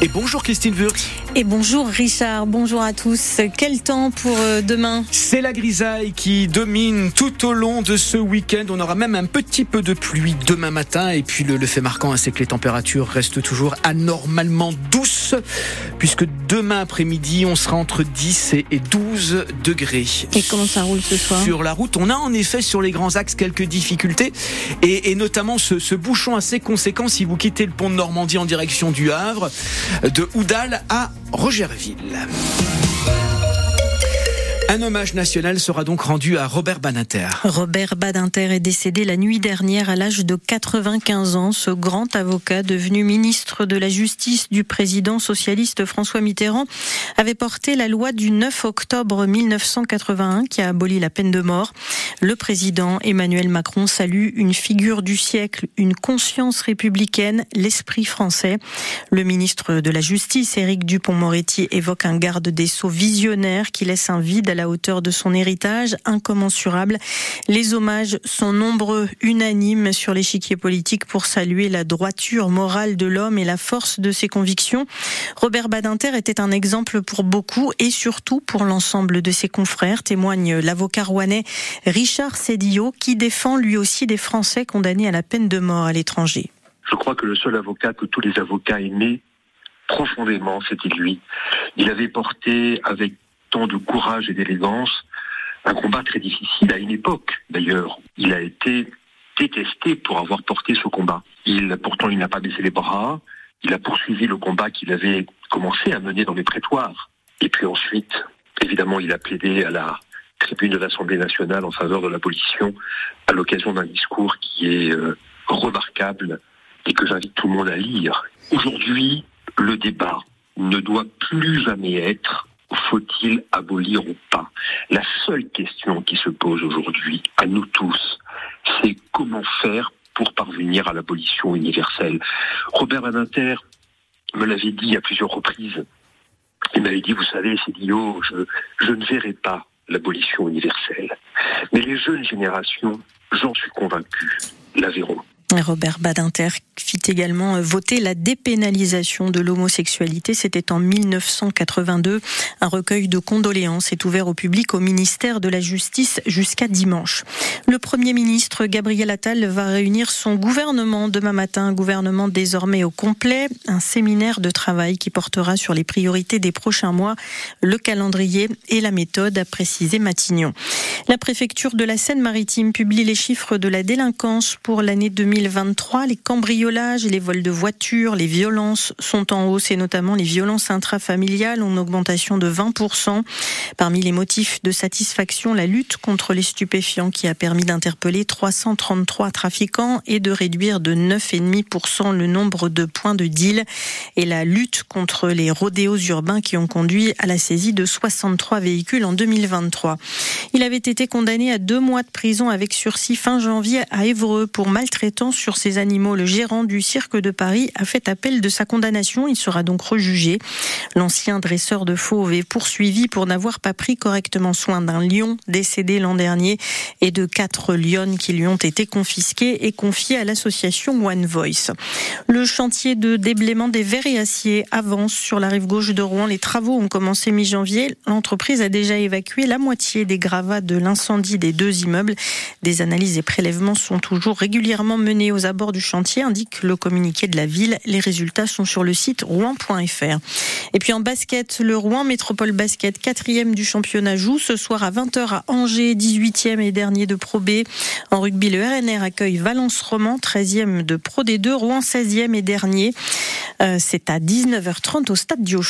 Et bonjour Christine Wurtz. Et bonjour Richard, bonjour à tous. Quel temps pour euh, demain? C'est la grisaille qui domine tout au long de ce week-end. On aura même un petit peu de pluie demain matin. Et puis le, fait marquant, hein, c'est que les températures restent toujours anormalement douces, puisque demain après-midi, on sera entre 10 et 12 degrés. Et comment ça roule ce soir? Sur la route, on a en effet sur les grands axes quelques difficultés, et, notamment ce, ce bouchon assez conséquent si vous quittez le pont de Normandie en direction du Havre de Oudal à Rogerville. Un hommage national sera donc rendu à Robert Badinter. Robert Badinter est décédé la nuit dernière à l'âge de 95 ans. Ce grand avocat, devenu ministre de la Justice du président socialiste François Mitterrand, avait porté la loi du 9 octobre 1981 qui a aboli la peine de mort. Le président Emmanuel Macron salue une figure du siècle, une conscience républicaine, l'esprit français. Le ministre de la Justice, Éric Dupont-Moretti, évoque un garde des sceaux visionnaire qui laisse un vide à la hauteur de son héritage, incommensurable. Les hommages sont nombreux, unanimes sur l'échiquier politique pour saluer la droiture morale de l'homme et la force de ses convictions. Robert Badinter était un exemple pour beaucoup et surtout pour l'ensemble de ses confrères, témoigne l'avocat rouennais Richard Sédillot, qui défend lui aussi des Français condamnés à la peine de mort à l'étranger. Je crois que le seul avocat que tous les avocats aimaient profondément, c'était lui. Il avait porté avec tant de courage et d'élégance, un combat très difficile à une époque d'ailleurs. Il a été détesté pour avoir porté ce combat. Il, pourtant, il n'a pas baissé les bras. Il a poursuivi le combat qu'il avait commencé à mener dans les prétoires. Et puis ensuite, évidemment, il a plaidé à la tribune de l'Assemblée nationale en faveur de l'abolition à l'occasion d'un discours qui est euh, remarquable et que j'invite tout le monde à lire. Aujourd'hui, le débat ne doit plus jamais être faut-il abolir ou pas? La seule question qui se pose aujourd'hui à nous tous, c'est comment faire pour parvenir à l'abolition universelle. Robert Badinter me l'avait dit à plusieurs reprises. Il m'avait dit, vous savez, c'est je, je ne verrai pas l'abolition universelle. Mais les jeunes générations, j'en suis convaincu, la verront. Robert Badinter fit également euh, voter la dépénalisation de l'homosexualité. C'était en 1982. Un recueil de condoléances est ouvert au public au ministère de la Justice jusqu'à dimanche. Le Premier ministre Gabriel Attal va réunir son gouvernement demain matin, un gouvernement désormais au complet, un séminaire de travail qui portera sur les priorités des prochains mois, le calendrier et la méthode, a précisé Matignon. La préfecture de la Seine-Maritime publie les chiffres de la délinquance pour l'année 2023. Les cambriolages les vols de voitures, les violences sont en hausse et notamment les violences intrafamiliales une augmentation de 20%. Parmi les motifs de satisfaction, la lutte contre les stupéfiants qui a permis d'interpeller 333 trafiquants et de réduire de 9,5% le nombre de points de deal et la lutte contre les rodéos urbains qui ont conduit à la saisie de 63 véhicules en 2023. Il avait été condamné à deux mois de prison avec sursis fin janvier à Évreux pour maltraitance sur ses animaux. Le gérant du cirque de Paris a fait appel de sa condamnation. Il sera donc rejugé. L'ancien dresseur de fauves est poursuivi pour n'avoir pas pris correctement soin d'un lion décédé l'an dernier et de quatre lionnes qui lui ont été confisquées et confiées à l'association One Voice. Le chantier de déblaiement des verres et aciers avance sur la rive gauche de Rouen. Les travaux ont commencé mi-janvier. L'entreprise a déjà évacué la moitié des gravats de l'incendie des deux immeubles. Des analyses et prélèvements sont toujours régulièrement menés aux abords du chantier, indique le communiqué de la ville. Les résultats sont sur le site rouen.fr. Et puis en basket, le Rouen Métropole Basket, quatrième du championnat, joue ce soir à 20h à Angers, 18e et dernier de Pro B. En rugby, le RNR accueille Valence Roman, 13e de Pro D2, Rouen 16e et dernier. Euh, c'est à 19h30 au stade Diochon.